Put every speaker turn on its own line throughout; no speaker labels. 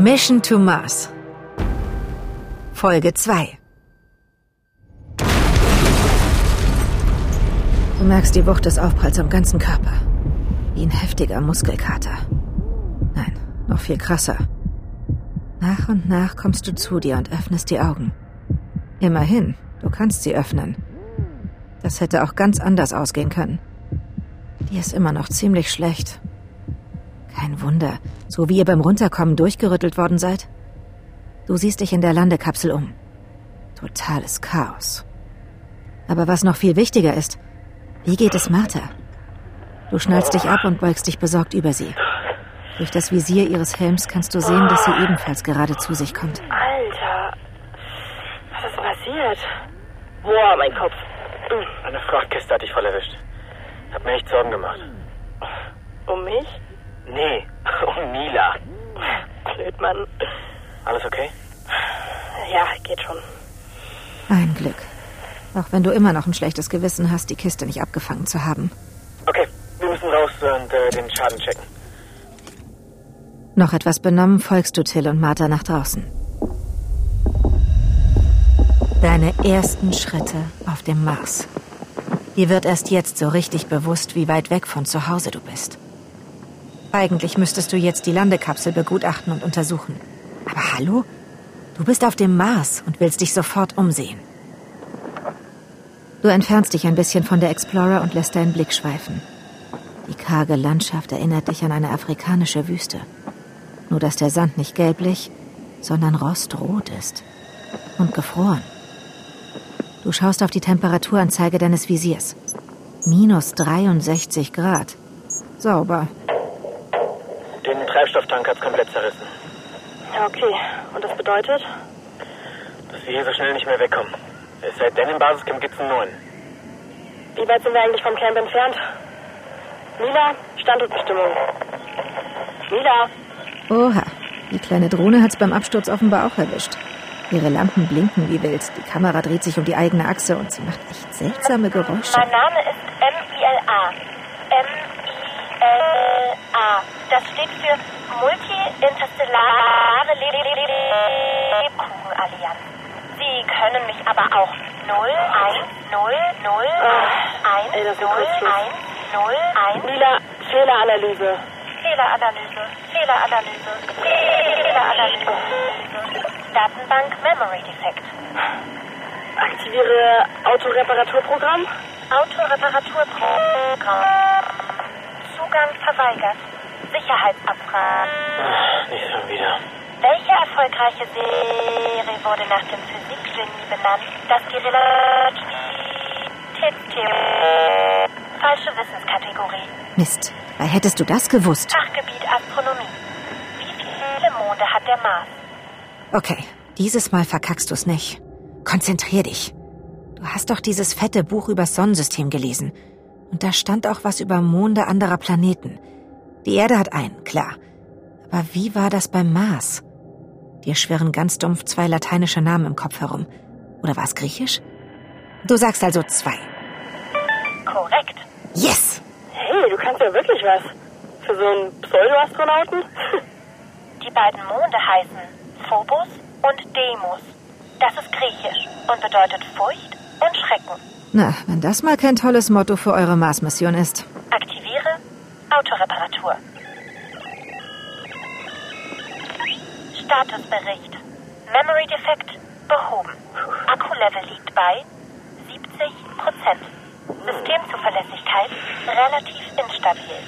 Mission to Mars. Folge 2. Du merkst die Wucht des Aufpralls am ganzen Körper. Wie ein heftiger Muskelkater. Nein, noch viel krasser. Nach und nach kommst du zu dir und öffnest die Augen. Immerhin, du kannst sie öffnen. Das hätte auch ganz anders ausgehen können. Die ist immer noch ziemlich schlecht. Kein Wunder, so wie ihr beim Runterkommen durchgerüttelt worden seid. Du siehst dich in der Landekapsel um. Totales Chaos. Aber was noch viel wichtiger ist, wie geht es Martha? Du schnallst dich ab und beugst dich besorgt über sie. Durch das Visier ihres Helms kannst du sehen, dass sie ebenfalls gerade zu sich kommt.
Alter, was ist passiert? Boah, mein Kopf.
Eine Frachtkiste hat dich voll erwischt. Hab mir echt Sorgen gemacht.
Um mich?
Nee, um Mila.
Blöd, Mann.
Alles okay?
Ja, geht schon.
Ein Glück. Auch wenn du immer noch ein schlechtes Gewissen hast, die Kiste nicht abgefangen zu haben.
Okay, wir müssen raus und äh, den Schaden checken.
Noch etwas benommen folgst du Till und Martha nach draußen. Deine ersten Schritte auf dem Mars. Dir wird erst jetzt so richtig bewusst, wie weit weg von zu Hause du bist. Eigentlich müsstest du jetzt die Landekapsel begutachten und untersuchen. Aber hallo? Du bist auf dem Mars und willst dich sofort umsehen. Du entfernst dich ein bisschen von der Explorer und lässt deinen Blick schweifen. Die karge Landschaft erinnert dich an eine afrikanische Wüste. Nur dass der Sand nicht gelblich, sondern rostrot ist. Und gefroren. Du schaust auf die Temperaturanzeige deines Visiers. Minus 63 Grad. Sauber.
Treibstofftank hat's komplett zerrissen.
Ja, okay. Und das bedeutet?
Dass wir hier so schnell nicht mehr wegkommen. Seit denn im Basiscamp gibt's einen neuen.
Wie weit sind wir eigentlich vom Camp entfernt? Mila, Standortbestimmung. Mila,
Oha, die kleine Drohne hat's beim Absturz offenbar auch erwischt. Ihre Lampen blinken wie wild, die Kamera dreht sich um die eigene Achse und sie macht echt seltsame Geräusche.
Mein Name ist M-I-L-A. M-I-L-A. Das steht für Multi-Interstellare Lebkuchenallianz. Sie können mich aber auch 0, 1, 0, 0, 1,
ey, das ist
0,
ein Kurzschluss.
1, 0, 1.
Mila, Fehleranalyse.
Fehleranalyse, Fehleranalyse, Fehleranalyse. Datenbank Memory Defekt.
Aktiviere Autoreparaturprogramm.
Autoreparaturprogramm. Zugang verweigert. Sicherheitsabfrage.
Ach, nicht schon wieder.
Welche erfolgreiche Serie wurde nach dem Physikgenie benannt, das die Relativitätstheorie... Falsche Wissenskategorie.
Mist, weil hättest du das gewusst?
Fachgebiet Astronomie. Wie viele Monde hat der Mars?
Okay, dieses Mal verkackst du's nicht. Konzentrier dich. Du hast doch dieses fette Buch übers Sonnensystem gelesen. Und da stand auch was über Monde anderer Planeten. Die Erde hat einen, klar. Aber wie war das beim Mars? Dir schwirren ganz dumpf zwei lateinische Namen im Kopf herum. Oder war es griechisch? Du sagst also zwei.
Korrekt.
Yes!
Hey, du kannst ja wirklich was. Für so einen Pseudo-Astronauten?
Die beiden Monde heißen Phobos und Deimos. Das ist griechisch und bedeutet Furcht und Schrecken.
Na, wenn das mal kein tolles Motto für eure Mars-Mission ist.
Aktiviere Autoreparatur. Statusbericht. Memory Defekt behoben. Akkulevel liegt bei 70 Prozent. Systemzuverlässigkeit relativ instabil.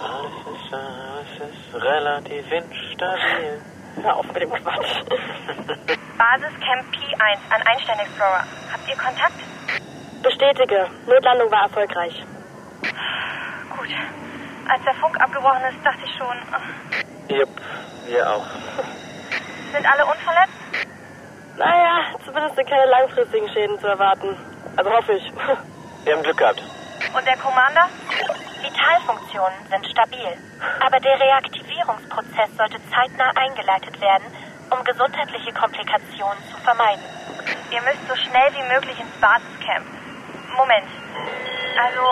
Alles ist, alles ist relativ instabil.
Hör auf mit dem Quatsch.
Basiscamp P1 an Einstein Explorer. Habt ihr Kontakt?
Bestätige. Notlandung war erfolgreich.
Gut. Als der Funk abgebrochen ist, dachte ich schon.
Jupp, wir auch.
Sind alle unverletzt?
Naja, zumindest sind keine langfristigen Schäden zu erwarten. Also hoffe ich.
Wir haben Glück gehabt.
Und der Commander? Vitalfunktionen sind stabil. Aber der Reaktivierungsprozess sollte zeitnah eingeleitet werden, um gesundheitliche Komplikationen zu vermeiden. Ihr müsst so schnell wie möglich ins Basiscamp. Moment. Also,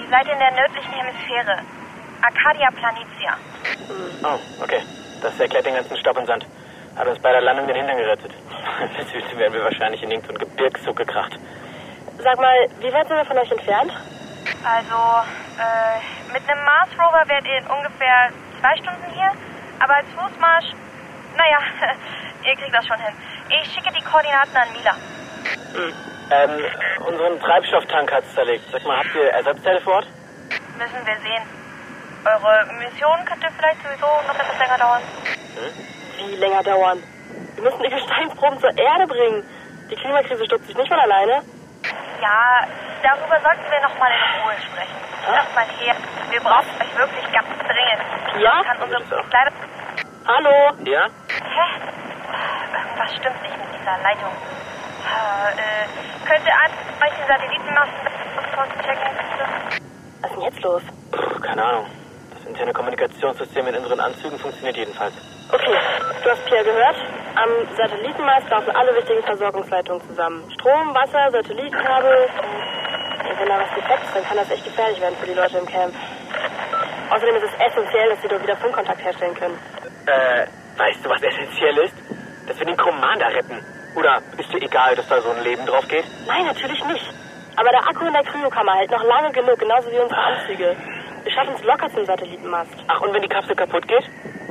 ihr seid in der nördlichen Hemisphäre. Arcadia Planitia.
Oh, okay. Das erklärt den ganzen Stopp und Sand. Hat uns bei der Landung den Hintern gerettet. Süße wären wir wahrscheinlich in irgendeinen Gebirgszug gekracht.
Sag mal, wie weit sind wir von euch entfernt?
Also, äh, mit einem Mars Rover wärt ihr in ungefähr zwei Stunden hier, aber als Fußmarsch, naja, ihr kriegt das schon hin. Ich schicke die Koordinaten an Mila.
Ähm, unseren Treibstofftank hat's zerlegt. Sag mal, habt ihr Ersatzteile vor Ort?
Müssen wir sehen. Eure Mission könnte vielleicht sowieso noch etwas länger dauern.
Wie länger dauern? Wir müssen die Gesteinsproben zur Erde bringen. Die Klimakrise stürzt sich nicht von alleine.
Ja, darüber sollten wir noch mal in Ruhe sprechen. Lasst mal her. Wir brauchen euch wirklich ganz dringend.
Ja?
Kann unsere leider.
Hallo? Ja?
Hä? Irgendwas stimmt nicht mit dieser Leitung. Äh, äh, könnte an euch den Satellitenmasten checken, bitte?
Was ist denn jetzt los?
Puh, keine Ahnung. Das interne Kommunikationssystem in unseren Anzügen funktioniert jedenfalls.
Okay, du hast Pierre gehört. Am Satellitenmast laufen alle wichtigen Versorgungsleitungen zusammen. Strom, Wasser, Satellitenkabel. Ey, wenn da was defekt ist, dann kann das echt gefährlich werden für die Leute im Camp. Außerdem ist es essentiell, dass sie dort wieder Funkkontakt herstellen können.
Äh, weißt du, was essentiell ist? Dass wir den Commander retten. Oder ist dir egal, dass da so ein Leben drauf geht?
Nein, natürlich nicht. Aber der Akku in der Kryokammer hält noch lange genug, genauso wie unsere Anzüge. Wir schaffen es locker zum Satellitenmast.
Ach, und wenn die Kapsel kaputt geht?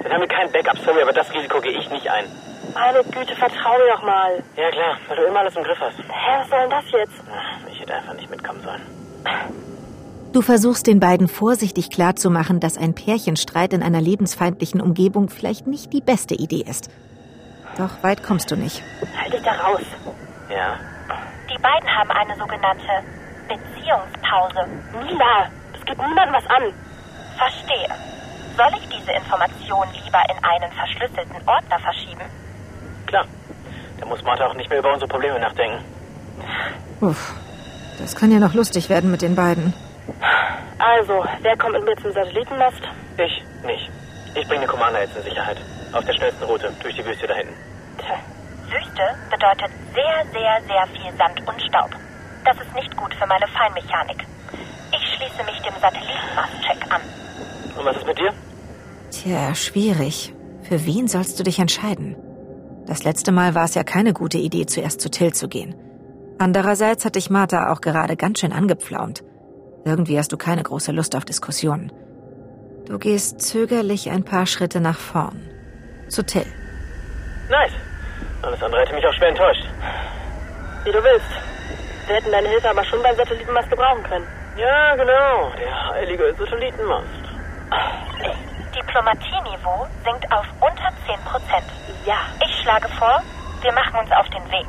Dann haben wir kein Backup, sorry, aber das Risiko gehe ich nicht ein.
Meine Güte, vertrau mir doch mal.
Ja klar, weil du immer alles im Griff hast.
Hä, was soll denn das jetzt?
Ich hätte einfach nicht mitkommen sollen.
Du versuchst den beiden vorsichtig klarzumachen, dass ein Pärchenstreit in einer lebensfeindlichen Umgebung vielleicht nicht die beste Idee ist. Doch weit kommst du nicht.
Halt dich da raus.
Ja.
Die beiden haben eine sogenannte Beziehungspause.
Mila, das geht niemandem was an.
Verstehe. Soll ich diese Information lieber in einen verschlüsselten Ordner verschieben?
Klar. Da muss Martha auch nicht mehr über unsere Probleme nachdenken.
Uff, das kann ja noch lustig werden mit den beiden.
Also, wer kommt mit mir zum Satellitenmast?
Ich nicht. Ich bringe den Commander jetzt in Sicherheit. Auf der schnellsten Route, durch die Wüste da hinten.
Wüste bedeutet sehr, sehr, sehr viel Sand und Staub. Das ist nicht gut für meine Feinmechanik. Ich schließe mich dem Satellitenmastcheck an.
Und was ist mit dir?
Tja, schwierig. Für wen sollst du dich entscheiden? Das letzte Mal war es ja keine gute Idee, zuerst zu Till zu gehen. Andererseits hat dich Martha auch gerade ganz schön angepflaumt. Irgendwie hast du keine große Lust auf Diskussionen. Du gehst zögerlich ein paar Schritte nach vorn. Zu Till.
Nice. Alles andere hätte mich auch schwer enttäuscht.
wie du willst. Wir hätten deine Hilfe aber schon beim Satellitenmast gebrauchen können.
Ja, genau. Der heilige Satellitenmast.
Diplomatieniveau sinkt auf unter 10 Prozent.
Ja,
Ich schlage vor, wir machen uns auf den Weg.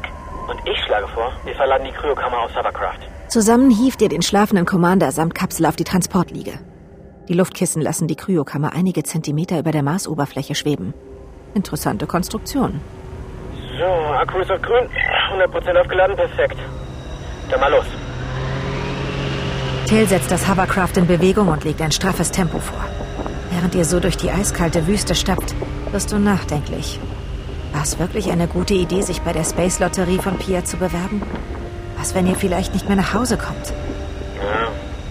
Und ich schlage vor, wir verladen die Kryokammer aus Hovercraft.
Zusammen hieft ihr den schlafenden Commander samt Kapsel auf die Transportliege. Die Luftkissen lassen die Kryokammer einige Zentimeter über der Marsoberfläche schweben. Interessante Konstruktion.
So, Akku ist auf grün. 100% aufgeladen, perfekt. Dann mal los.
Till setzt das Hovercraft in Bewegung und legt ein straffes Tempo vor. Während ihr so durch die eiskalte Wüste stapft, wirst du nachdenklich. War es wirklich eine gute Idee, sich bei der Space-Lotterie von Pia zu bewerben? Was, wenn ihr vielleicht nicht mehr nach Hause kommt?
Ja,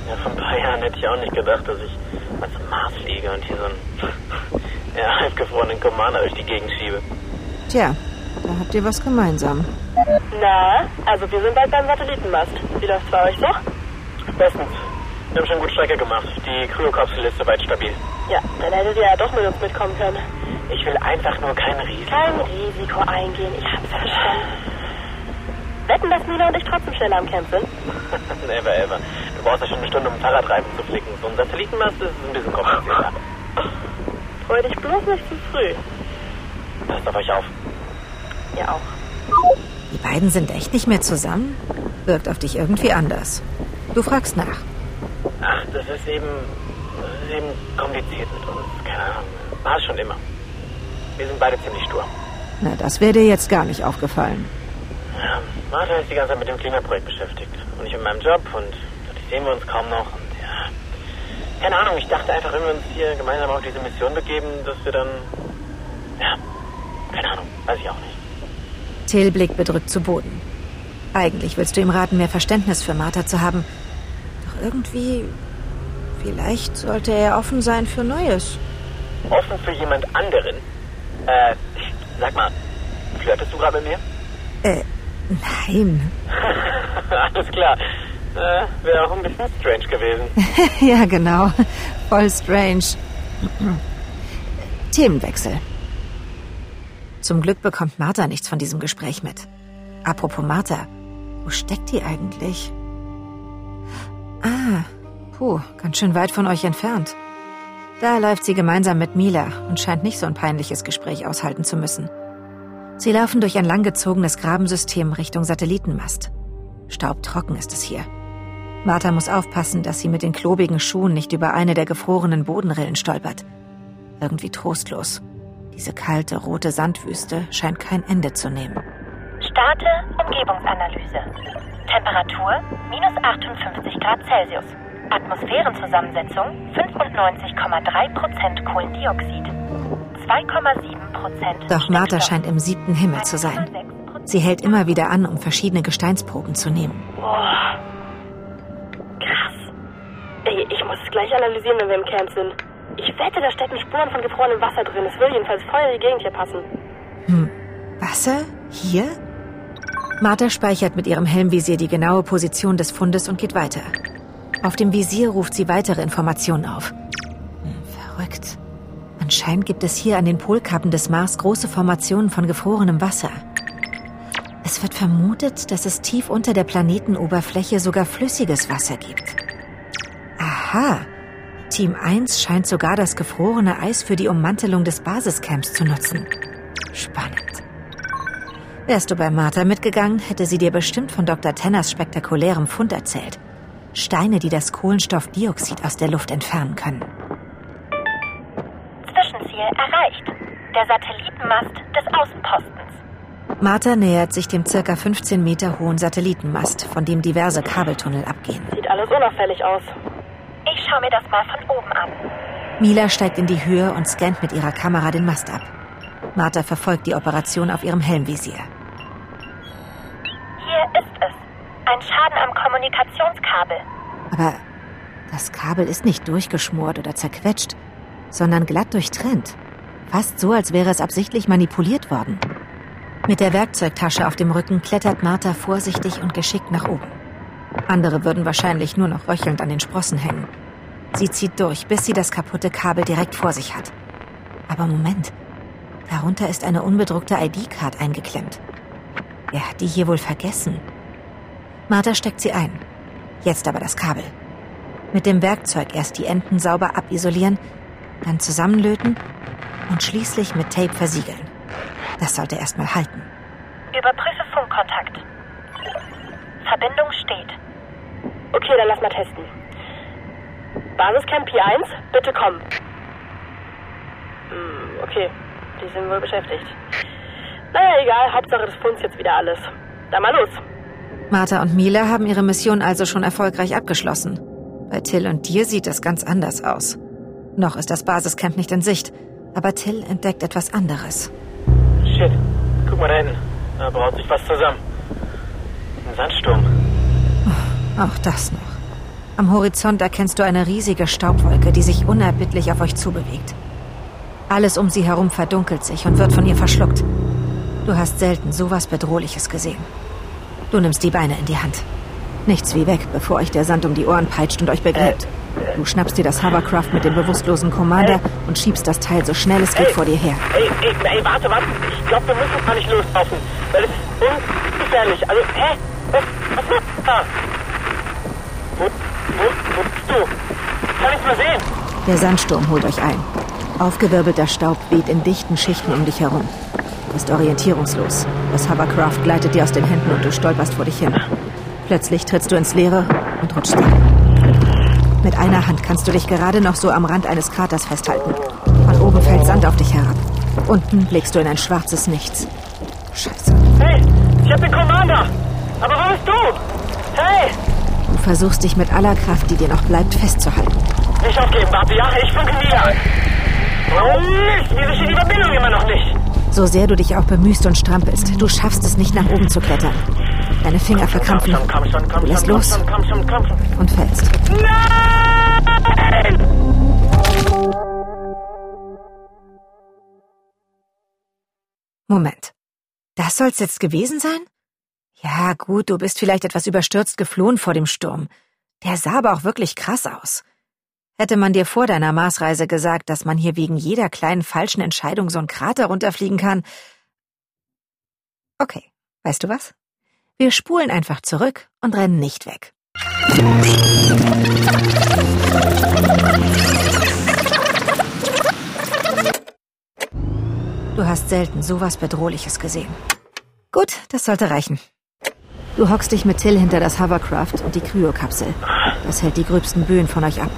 ja, vor ein paar Jahren hätte ich auch nicht gedacht, dass ich zum Mars fliege und hier so einen ja, halbgefrorenen Commander durch die Gegend schiebe.
Tja, da habt ihr was gemeinsam.
na, also wir sind bald beim Satellitenmast. Wie läuft's bei euch so?
Bestens. Wir haben schon gut Strecke gemacht. Die Kryokapsel ist soweit stabil.
Ja, dann hättet ihr ja doch mit uns mitkommen können.
Ich will einfach nur kein Risiko.
Kein Risiko eingehen, ich hab's verstanden. Wetten, dass Mila und ich trotzdem schneller am Camp sind?
Never ever. Du brauchst ja schon eine Stunde, um Fahrradreifen zu flicken. So ein Satellitenmast ist ein bisschen komplizierter.
Freu dich bloß nicht zu früh.
Passt auf euch auf.
Ja auch.
Die beiden sind echt nicht mehr zusammen? Wirkt auf dich irgendwie anders. Du fragst nach.
Ach, das ist eben, das ist eben kompliziert mit uns. Keine Ahnung. War es schon immer. Wir sind beide ziemlich stur.
Na, das wäre dir jetzt gar nicht aufgefallen.
Ja, Martha ist die ganze Zeit mit dem Klimaprojekt beschäftigt. Und ich mit meinem Job und dadurch sehen wir uns kaum noch. Und ja, keine Ahnung, ich dachte einfach, wenn wir uns hier gemeinsam auf diese Mission begeben, dass wir dann, ja, keine Ahnung, weiß ich auch nicht.
Till blickt bedrückt zu Boden. Eigentlich willst du ihm raten, mehr Verständnis für Martha zu haben. Doch irgendwie. Vielleicht sollte er offen sein für Neues.
Offen für jemand anderen? Äh, sag mal, flirtest du gerade mit mir?
Äh, nein.
Alles klar. Äh, Wäre auch ein bisschen strange gewesen.
ja, genau. Voll strange. Themenwechsel. Zum Glück bekommt Martha nichts von diesem Gespräch mit. Apropos Martha, wo steckt die eigentlich? Ah, puh, ganz schön weit von euch entfernt. Da läuft sie gemeinsam mit Mila und scheint nicht so ein peinliches Gespräch aushalten zu müssen. Sie laufen durch ein langgezogenes Grabensystem Richtung Satellitenmast. Staubtrocken ist es hier. Martha muss aufpassen, dass sie mit den klobigen Schuhen nicht über eine der gefrorenen Bodenrillen stolpert. Irgendwie trostlos. Diese kalte, rote Sandwüste scheint kein Ende zu nehmen.
Starte Umgebungsanalyse. Temperatur minus 58 Grad Celsius. Atmosphärenzusammensetzung 95,3% Kohlendioxid. 2,7%
Doch Martha scheint im siebten Himmel zu sein. Sie hält immer wieder an, um verschiedene Gesteinsproben zu nehmen.
Boah. Krass. Ich muss es gleich analysieren, wenn wir im Camp sind. Ich wette, da stecken Spuren von gefrorenem Wasser drin. Es würde jedenfalls voll in die Gegend hier passen.
Hm, Wasser? Hier? Martha speichert mit ihrem Helmvisier die genaue Position des Fundes und geht weiter. Auf dem Visier ruft sie weitere Informationen auf. Verrückt. Anscheinend gibt es hier an den Polkappen des Mars große Formationen von gefrorenem Wasser. Es wird vermutet, dass es tief unter der Planetenoberfläche sogar flüssiges Wasser gibt. Aha. Team 1 scheint sogar das gefrorene Eis für die Ummantelung des Basiscamps zu nutzen. Spannend. Wärst du bei Martha mitgegangen, hätte sie dir bestimmt von Dr. Tenners spektakulärem Fund erzählt. Steine, die das Kohlenstoffdioxid aus der Luft entfernen können.
Zwischenziel erreicht. Der Satellitenmast des Außenpostens.
Martha nähert sich dem circa 15 Meter hohen Satellitenmast, von dem diverse Kabeltunnel abgehen.
Sieht alles unauffällig aus.
Ich schaue mir das mal von oben an.
Mila steigt in die Höhe und scannt mit ihrer Kamera den Mast ab. Martha verfolgt die Operation auf ihrem Helmvisier.
Hier ist es. Ein Schaden am Kommunikationskabel.
Aber das Kabel ist nicht durchgeschmort oder zerquetscht, sondern glatt durchtrennt. Fast so, als wäre es absichtlich manipuliert worden. Mit der Werkzeugtasche auf dem Rücken klettert Martha vorsichtig und geschickt nach oben. Andere würden wahrscheinlich nur noch röchelnd an den Sprossen hängen. Sie zieht durch, bis sie das kaputte Kabel direkt vor sich hat. Aber Moment, darunter ist eine unbedruckte ID-Card eingeklemmt. Wer hat die hier wohl vergessen? Martha steckt sie ein. Jetzt aber das Kabel. Mit dem Werkzeug erst die Enden sauber abisolieren, dann zusammenlöten und schließlich mit Tape versiegeln. Das sollte erstmal halten.
Überprüfe Funkkontakt. Verbindung steht.
Okay, dann lass mal testen. Basiscamp P1, bitte komm. Hm, okay, die sind wohl beschäftigt. Naja, egal, Hauptsache des Funds jetzt wieder alles. Dann mal los.
Martha und Mila haben ihre Mission also schon erfolgreich abgeschlossen. Bei Till und dir sieht es ganz anders aus. Noch ist das Basiscamp nicht in Sicht, aber Till entdeckt etwas anderes.
Shit, guck mal da hinten. Da braut sich was zusammen. Ein Sandsturm.
Auch das noch. Am Horizont erkennst du eine riesige Staubwolke, die sich unerbittlich auf euch zubewegt. Alles um sie herum verdunkelt sich und wird von ihr verschluckt. Du hast selten sowas Bedrohliches gesehen. Du nimmst die Beine in die Hand. Nichts wie weg, bevor euch der Sand um die Ohren peitscht und euch begräbt. Du schnappst dir das Hovercraft mit dem bewusstlosen Commander und schiebst das Teil so schnell es geht vor dir her.
Ey, ey, ey, warte, warte. Ich glaube, wir müssen gar nicht loslaufen. Weil es ist ungefährlich. Also, hä? Was, was machst du da? Wo, wo, wo bist du? Kann ich mal sehen?
Der Sandsturm holt euch ein. Aufgewirbelter Staub weht in dichten Schichten um dich herum. Du bist orientierungslos. Das Hovercraft gleitet dir aus den Händen und du stolperst vor dich hin. Plötzlich trittst du ins Leere und rutschst ab. Mit einer Hand kannst du dich gerade noch so am Rand eines Kraters festhalten. Von oben fällt Sand auf dich herab. Unten blickst du in ein schwarzes Nichts. Scheiße.
Hey, ich hab den Commander. Aber wo bist du? Hey!
Du versuchst dich mit aller Kraft, die dir noch bleibt, festzuhalten.
Nicht aufgeben, warte, ja? Ich funke Mila. Oh Mist, wieso steht die Verbindung immer noch nicht?
So sehr du dich auch bemühst und strampelst, du schaffst es nicht nach oben zu klettern. Deine Finger verkrampfen.
Komm schon, komm schon, komm
Du lässt
schon,
los und fällst.
Nein!
Moment. Das soll's jetzt gewesen sein? Ja, gut, du bist vielleicht etwas überstürzt geflohen vor dem Sturm. Der sah aber auch wirklich krass aus. Hätte man dir vor deiner Marsreise gesagt, dass man hier wegen jeder kleinen falschen Entscheidung so einen Krater runterfliegen kann. Okay, weißt du was? Wir spulen einfach zurück und rennen nicht weg. Du hast selten sowas Bedrohliches gesehen. Gut, das sollte reichen. Du hockst dich mit Till hinter das Hovercraft und die Kryokapsel. Das hält die gröbsten Böen von euch ab.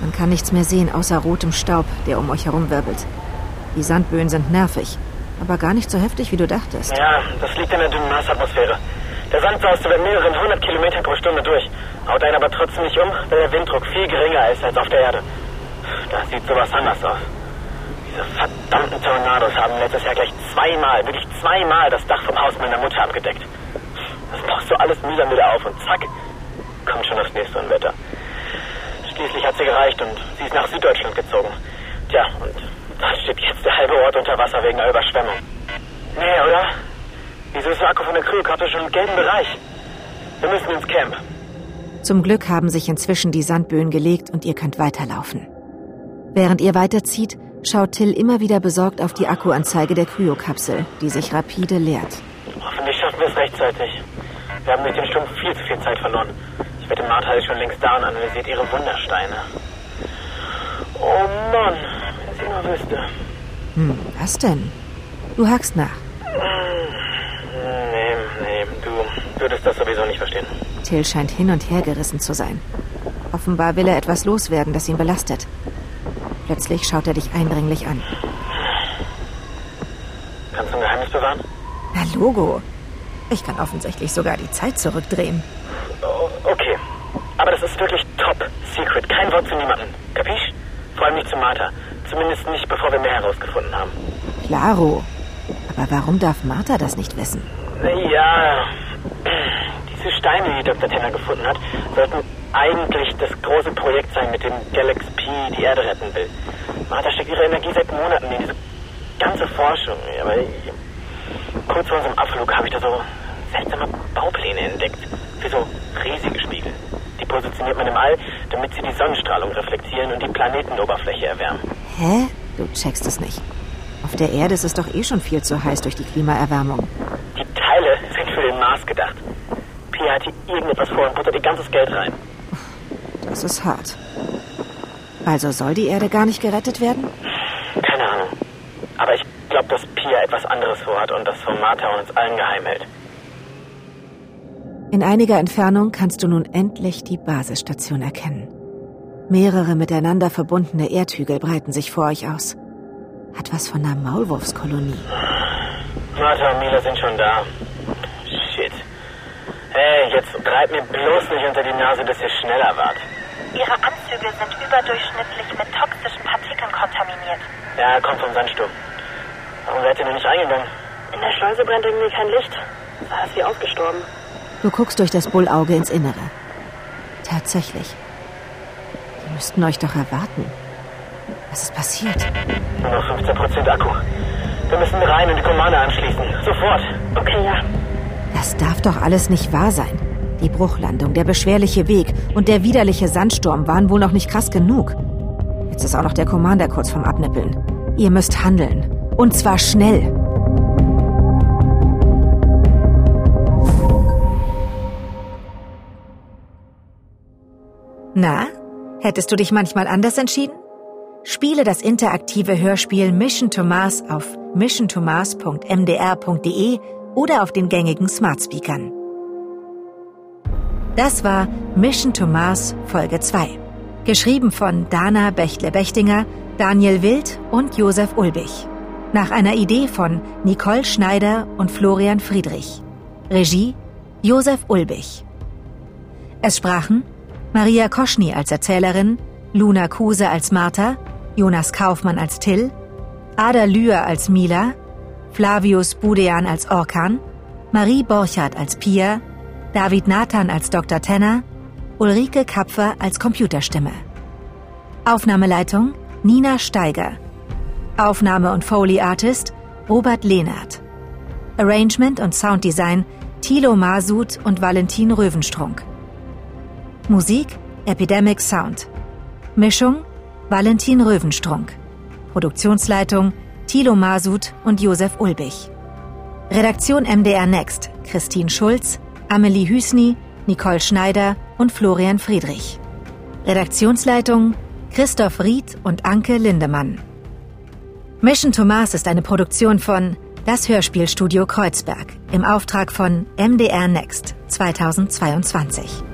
Man kann nichts mehr sehen außer rotem Staub, der um euch herum wirbelt. Die Sandböen sind nervig, aber gar nicht so heftig, wie du dachtest.
Ja, das liegt in der dünnen Marsatmosphäre. Der Sand saust über mehreren hundert Kilometer pro Stunde durch, haut einen aber trotzdem nicht um, weil der Winddruck viel geringer ist als auf der Erde. Da sieht sowas anders aus. Diese verdammten Tornados haben letztes Jahr gleich zweimal, wirklich zweimal das Dach vom Haus meiner Mutter abgedeckt. Das baust du alles mühsam wieder auf und zack, kommt schon das nächste Unwetter. Schließlich hat sie gereicht und sie ist nach Süddeutschland gezogen. Tja, und da steht jetzt der halbe Ort unter Wasser wegen einer Überschwemmung. Nee, oder? Wieso ist der Akku von der Krügelkarte schon im gelben Bereich? Wir müssen ins Camp.
Zum Glück haben sich inzwischen die Sandböen gelegt und ihr könnt weiterlaufen. Während ihr weiterzieht, schaut Till immer wieder besorgt auf die Akkuanzeige der Kryokapsel, die sich rapide leert.
Hoffentlich schaffen wir es rechtzeitig. Wir haben durch den Sturm viel zu viel Zeit verloren. Ich wette, Martha ist schon längst da und analysiert ihre Wundersteine. Oh Mann, wenn sie nur wüsste.
Hm, was denn? Du hackst nach.
Nee, nee, du würdest das sowieso nicht verstehen.
Till scheint hin und her gerissen zu sein. Offenbar will er etwas loswerden, das ihn belastet. Plötzlich schaut er dich eindringlich an.
Kannst du ein Geheimnis bewahren?
Na, Logo. Ich kann offensichtlich sogar die Zeit zurückdrehen.
Oh, okay. Aber das ist wirklich top secret. Kein Wort zu niemandem. Kapisch? Vor allem nicht zu Martha. Zumindest nicht, bevor wir mehr herausgefunden haben.
Klaro. Aber warum darf Martha das nicht wissen?
Ja, diese Steine, die Dr. Tenner gefunden hat, sollten eigentlich das große Projekt sein, mit dem Galax P die Erde retten will. Martha steckt ihre Energie seit Monaten in diese ganze Forschung. Aber kurz vor unserem Abflug habe ich da so seltsame Baupläne entdeckt. Für so riesige Spiegel. Die positioniert man im All, damit sie die Sonnenstrahlung reflektieren und die Planetenoberfläche erwärmen.
Hä? Du checkst es nicht. Auf der Erde ist es doch eh schon viel zu heiß durch die Klimaerwärmung.
Die Teile sind für den Mars gedacht. Pia hat hier irgendetwas vor und buttert ihr ganzes Geld rein.
Das ist hart. Also soll die Erde gar nicht gerettet werden?
Keine Ahnung. Aber ich glaube, dass Pia etwas anderes vorhat und das von Martha uns allen geheim hält.
In einiger Entfernung kannst du nun endlich die Basisstation erkennen. Mehrere miteinander verbundene Erdhügel breiten sich vor euch aus. Hat was von einer Maulwurfskolonie.
Martha und Mila sind schon da. Shit. Hey, jetzt treib mir bloß nicht unter die Nase, dass ihr schneller wart.
Ihre Anzüge sind überdurchschnittlich mit toxischen Partikeln kontaminiert.
Ja, kommt vom Sandsturm. Warum seid ihr noch nicht reingegangen?
In der Schleuse brennt irgendwie kein Licht. Da ist sie ausgestorben.
Du guckst durch das Bullauge ins Innere. Tatsächlich. Die müssten euch doch erwarten. Was ist passiert?
Nur noch 15% Akku. Wir müssen rein und die Kommande anschließen. Sofort.
Okay, ja.
Das darf doch alles nicht wahr sein. Die Bruchlandung, der beschwerliche Weg und der widerliche Sandsturm waren wohl noch nicht krass genug. Jetzt ist auch noch der Commander kurz vorm Abnippeln. Ihr müsst handeln. Und zwar schnell. Na, hättest du dich manchmal anders entschieden? Spiele das interaktive Hörspiel Mission to Mars auf missiontomars.mdr.de oder auf den gängigen Smart Speakern. Das war Mission to Mars Folge 2. Geschrieben von Dana Bechtle-Bechtinger, Daniel Wild und Josef Ulbich. Nach einer Idee von Nicole Schneider und Florian Friedrich. Regie Josef Ulbich. Es sprachen Maria Koschny als Erzählerin, Luna Kuse als Martha, Jonas Kaufmann als Till, Ada Lühr als Mila, Flavius Budean als Orkan, Marie Borchardt als Pia, David Nathan als Dr. Tenner, Ulrike Kapfer als Computerstimme. Aufnahmeleitung Nina Steiger. Aufnahme und Foley Artist Robert Lehnert. Arrangement und Sounddesign Thilo Masud und Valentin Röwenstrunk. Musik Epidemic Sound. Mischung Valentin Röwenstrunk. Produktionsleitung Thilo Masud und Josef Ulbich. Redaktion MDR Next Christine Schulz, Amelie Hüsny, Nicole Schneider und Florian Friedrich. Redaktionsleitung Christoph Ried und Anke Lindemann. Mission Thomas ist eine Produktion von Das Hörspielstudio Kreuzberg im Auftrag von MDR Next 2022.